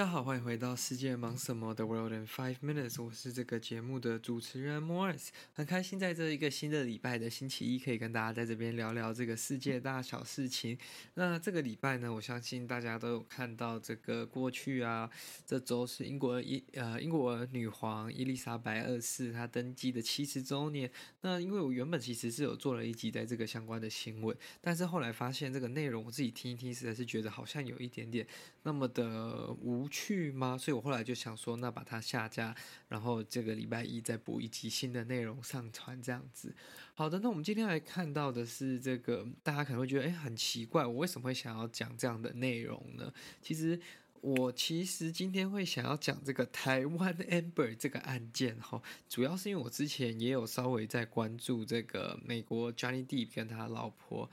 大家好，欢迎回到世界忙什么的 World in Five Minutes，我是这个节目的主持人 Morris，很开心在这一个新的礼拜的星期一，可以跟大家在这边聊聊这个世界大小事情。那这个礼拜呢，我相信大家都有看到，这个过去啊，这周是英国伊呃英国女皇伊丽莎白二世她登基的七十周年。那因为我原本其实是有做了一集在这个相关的新闻，但是后来发现这个内容我自己听一听，实在是觉得好像有一点点那么的。无去吗？所以我后来就想说，那把它下架，然后这个礼拜一再补一集新的内容上传，这样子。好的，那我们今天来看到的是这个，大家可能会觉得，诶，很奇怪，我为什么会想要讲这样的内容呢？其实，我其实今天会想要讲这个台湾 Amber 这个案件，哈，主要是因为我之前也有稍微在关注这个美国 Johnny Deep 跟他老婆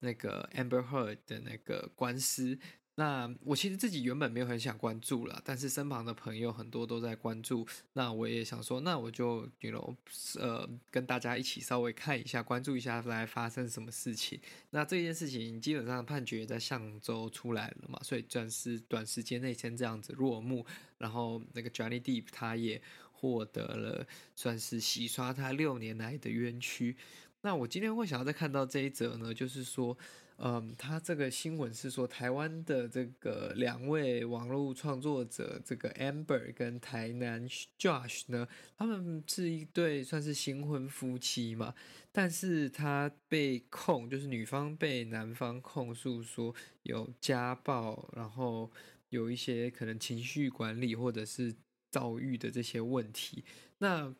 那个 Amber Heard 的那个官司。那我其实自己原本没有很想关注了，但是身旁的朋友很多都在关注，那我也想说，那我就，you know，呃，跟大家一起稍微看一下，关注一下来发生什么事情。那这件事情基本上判决在上周出来了嘛，所以暂时短时间内先这样子落幕。然后那个 Johnny Depp 他也获得了算是洗刷他六年来的冤屈。那我今天会想要再看到这一则呢，就是说。嗯，他这个新闻是说，台湾的这个两位网络创作者，这个 Amber 跟台南 Josh 呢，他们是一对算是新婚夫妻嘛，但是他被控，就是女方被男方控诉说有家暴，然后有一些可能情绪管理或者是遭遇的这些问题，那。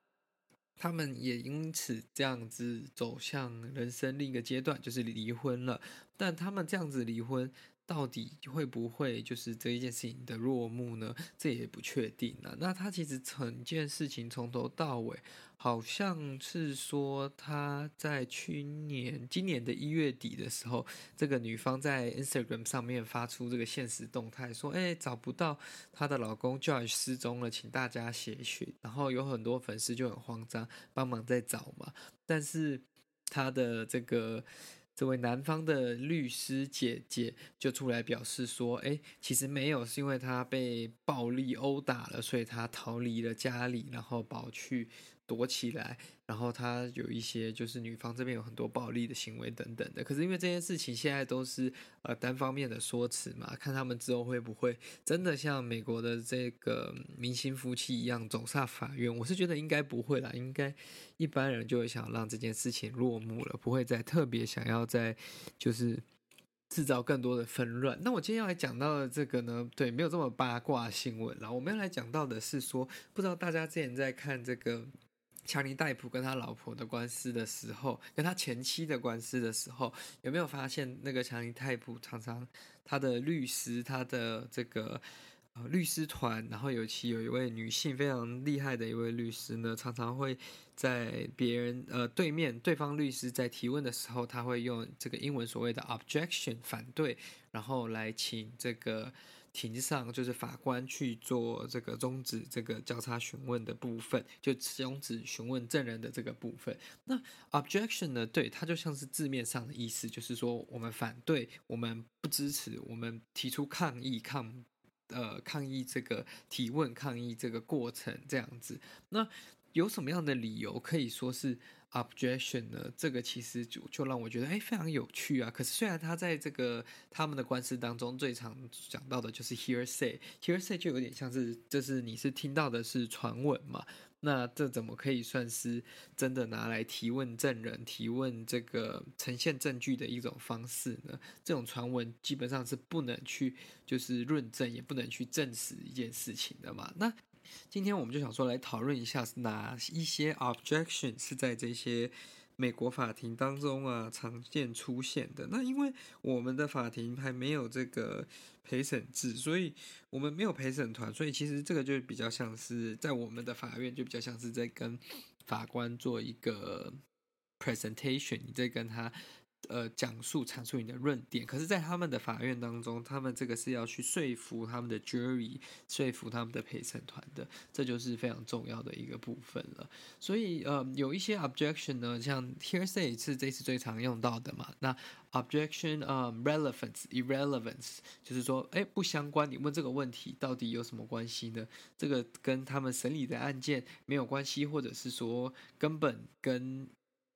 他们也因此这样子走向人生另一个阶段，就是离婚了。但他们这样子离婚，到底会不会就是这一件事情的落幕呢？这也不确定啊。那他其实整件事情从头到尾。好像是说她在去年、今年的一月底的时候，这个女方在 Instagram 上面发出这个现实动态，说：“哎，找不到她的老公 Josh 失踪了，请大家协寻。”然后有很多粉丝就很慌张，帮忙在找嘛。但是她的这个这位男方的律师姐姐就出来表示说：“哎，其实没有，是因为他被暴力殴打了，所以他逃离了家里，然后跑去。”躲起来，然后他有一些就是女方这边有很多暴力的行为等等的。可是因为这件事情现在都是呃单方面的说辞嘛，看他们之后会不会真的像美国的这个明星夫妻一样走上法院。我是觉得应该不会啦，应该一般人就会想让这件事情落幕了，不会再特别想要再就是制造更多的纷乱。那我今天要来讲到的这个呢，对，没有这么八卦新闻啦。我们要来讲到的是说，不知道大家之前在看这个。强尼戴普跟他老婆的官司的时候，跟他前妻的官司的时候，有没有发现那个强尼戴普常常他的律师，他的这个呃律师团，然后尤其有一位女性非常厉害的一位律师呢，常常会在别人呃对面对方律师在提问的时候，他会用这个英文所谓的 objection 反对，然后来请这个。庭上就是法官去做这个终止这个交叉询问的部分，就终止询问证人的这个部分。那 objection 呢？对，它就像是字面上的意思，就是说我们反对，我们不支持，我们提出抗议，抗呃抗议这个提问，抗议这个过程这样子。那有什么样的理由可以说是？Objection 呢？这个其实就就让我觉得哎非常有趣啊。可是虽然他在这个他们的官司当中最常讲到的就是 hearsay，hearsay 就有点像是就是你是听到的是传闻嘛。那这怎么可以算是真的拿来提问证人、提问这个呈现证据的一种方式呢？这种传闻基本上是不能去就是论证，也不能去证实一件事情的嘛。那今天我们就想说来讨论一下哪一些 objection 是在这些美国法庭当中啊常见出现的。那因为我们的法庭还没有这个陪审制，所以我们没有陪审团，所以其实这个就比较像是在我们的法院就比较像是在跟法官做一个 presentation，你在跟他。呃，讲述、阐述你的论点，可是，在他们的法院当中，他们这个是要去说服他们的 jury，说服他们的陪审团的，这就是非常重要的一个部分了。所以，呃，有一些 objection 呢，像 hearsay 是这次最常用到的嘛。那 objection，呃，relevance，irrelevance，就是说，哎，不相关。你问这个问题到底有什么关系呢？这个跟他们审理的案件没有关系，或者是说根本跟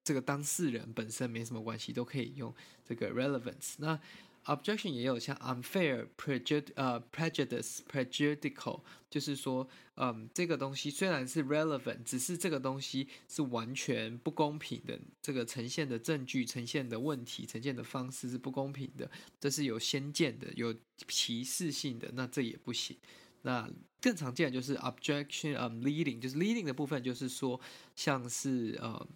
这个当事人本身没什么关系，都可以用这个 relevance。那 objection 也有像 unfair、prejud 呃 prejudice、prejudicial，就是说，嗯，这个东西虽然是 relevant，只是这个东西是完全不公平的，这个呈现的证据、呈现的问题、呈现的方式是不公平的，这是有先见的、有歧视性的，那这也不行。那更常见的就是 objection，嗯，leading，就是 leading 的部分，就是说像是呃。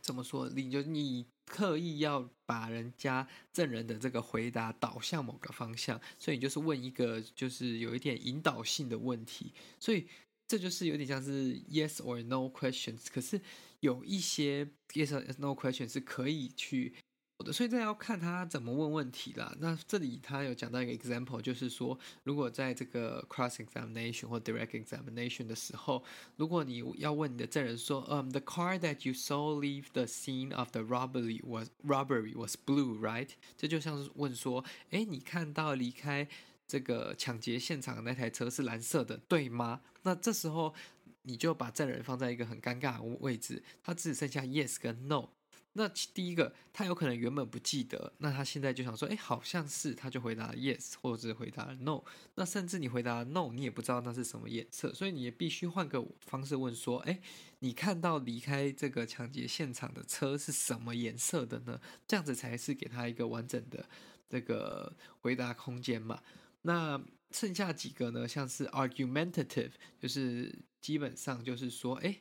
怎么说？你就你刻意要把人家证人的这个回答导向某个方向，所以你就是问一个就是有一点引导性的问题，所以这就是有点像是 yes or no questions。可是有一些 yes or no questions 是可以去。所以这要看他怎么问问题啦。那这里他有讲到一个 example，就是说，如果在这个 cross examination 或 direct examination 的时候，如果你要问你的证人说，嗯、um,，the car that you saw leave the scene of the robbery was robbery was blue，right？这就像是问说，哎，你看到离开这个抢劫现场那台车是蓝色的，对吗？那这时候你就把证人放在一个很尴尬的位置，他只剩下 yes 跟 no。那第一个，他有可能原本不记得，那他现在就想说，哎，好像是，他就回答 yes，或者是回答 no。那甚至你回答 no，你也不知道那是什么颜色，所以你也必须换个方式问说，哎，你看到离开这个抢劫现场的车是什么颜色的呢？这样子才是给他一个完整的这个回答空间嘛。那剩下几个呢？像是 argumentative，就是基本上就是说，哎，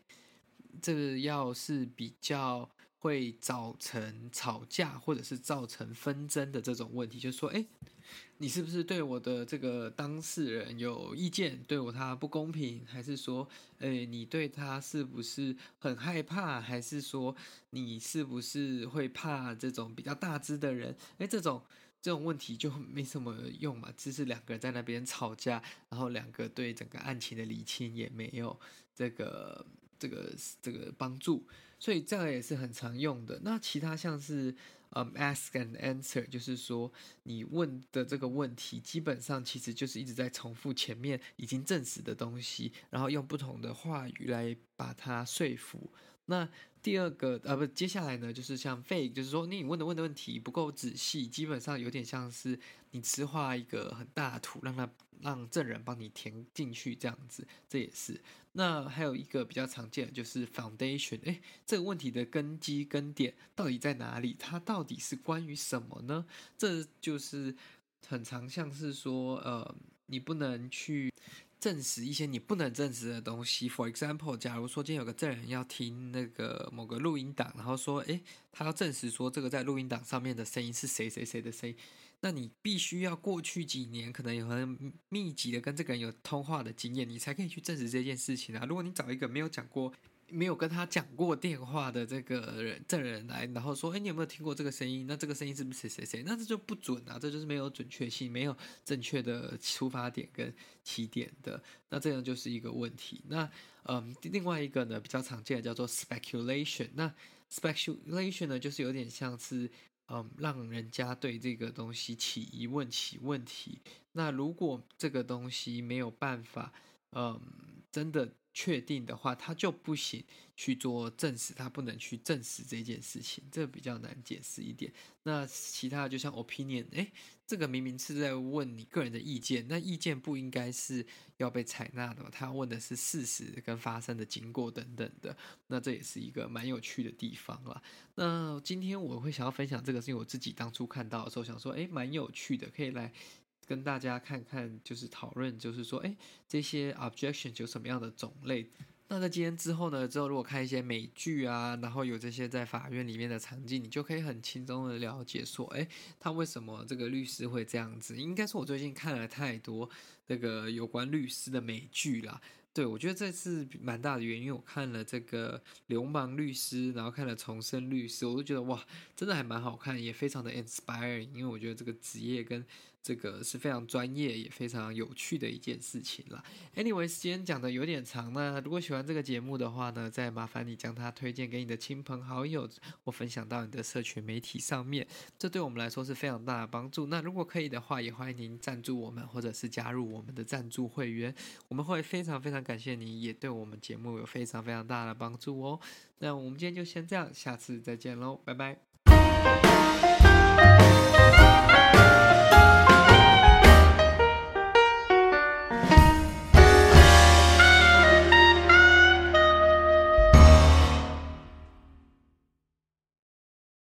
这要是比较。会造成吵架或者是造成纷争的这种问题，就是说，哎，你是不是对我的这个当事人有意见，对我他不公平，还是说，哎，你对他是不是很害怕，还是说你是不是会怕这种比较大只的人？哎，这种这种问题就没什么用嘛，只是两个人在那边吵架，然后两个对整个案情的理清也没有这个这个这个帮助。所以这个也是很常用的。那其他像是，嗯，ask and answer，就是说你问的这个问题，基本上其实就是一直在重复前面已经证实的东西，然后用不同的话语来把它说服。那第二个，呃，不，接下来呢，就是像 fake，就是说你问的问的问题不够仔细，基本上有点像是你只画一个很大的图，让他让证人帮你填进去这样子，这也是。那还有一个比较常见的就是 foundation，诶，这个问题的根基根点到底在哪里？它到底是关于什么呢？这就是很常像是说，呃，你不能去。证实一些你不能证实的东西。For example，假如说今天有个证人要听那个某个录音档，然后说，诶，他要证实说这个在录音档上面的声音是谁谁谁的声音，那你必须要过去几年可能有很密集的跟这个人有通话的经验，你才可以去证实这件事情啊。如果你找一个没有讲过。没有跟他讲过电话的这个人证人来，然后说：“哎，你有没有听过这个声音？那这个声音是不是谁谁谁？那这就不准啊，这就是没有准确性，没有正确的出发点跟起点的。那这样就是一个问题。那嗯，另外一个呢，比较常见的叫做 speculation。那 speculation 呢，就是有点像是嗯，让人家对这个东西起疑问、起问题。那如果这个东西没有办法，嗯，真的。确定的话，他就不行去做证实，他不能去证实这件事情，这比较难解释一点。那其他的就像 opinion，诶，这个明明是在问你个人的意见，那意见不应该是要被采纳的嘛？他问的是事实跟发生的经过等等的。那这也是一个蛮有趣的地方啦。那今天我会想要分享这个，是因为我自己当初看到的时候想说，诶，蛮有趣的，可以来。跟大家看看，就是讨论，就是说，哎，这些 objection 有什么样的种类？那在今天之后呢，之后如果看一些美剧啊，然后有这些在法院里面的场景，你就可以很轻松的了解说，哎，他为什么这个律师会这样子？应该是我最近看了太多这个有关律师的美剧啦。对，我觉得这是蛮大的原因，我看了这个《流氓律师》，然后看了《重生律师》，我都觉得哇，真的还蛮好看，也非常的 inspiring，因为我觉得这个职业跟这个是非常专业也非常有趣的一件事情啦。Anyway，今天讲的有点长，那如果喜欢这个节目的话呢，再麻烦你将它推荐给你的亲朋好友，或分享到你的社群媒体上面，这对我们来说是非常大的帮助。那如果可以的话，也欢迎您赞助我们，或者是加入我们的赞助会员，我们会非常非常感谢你，也对我们节目有非常非常大的帮助哦。那我们今天就先这样，下次再见喽，拜拜。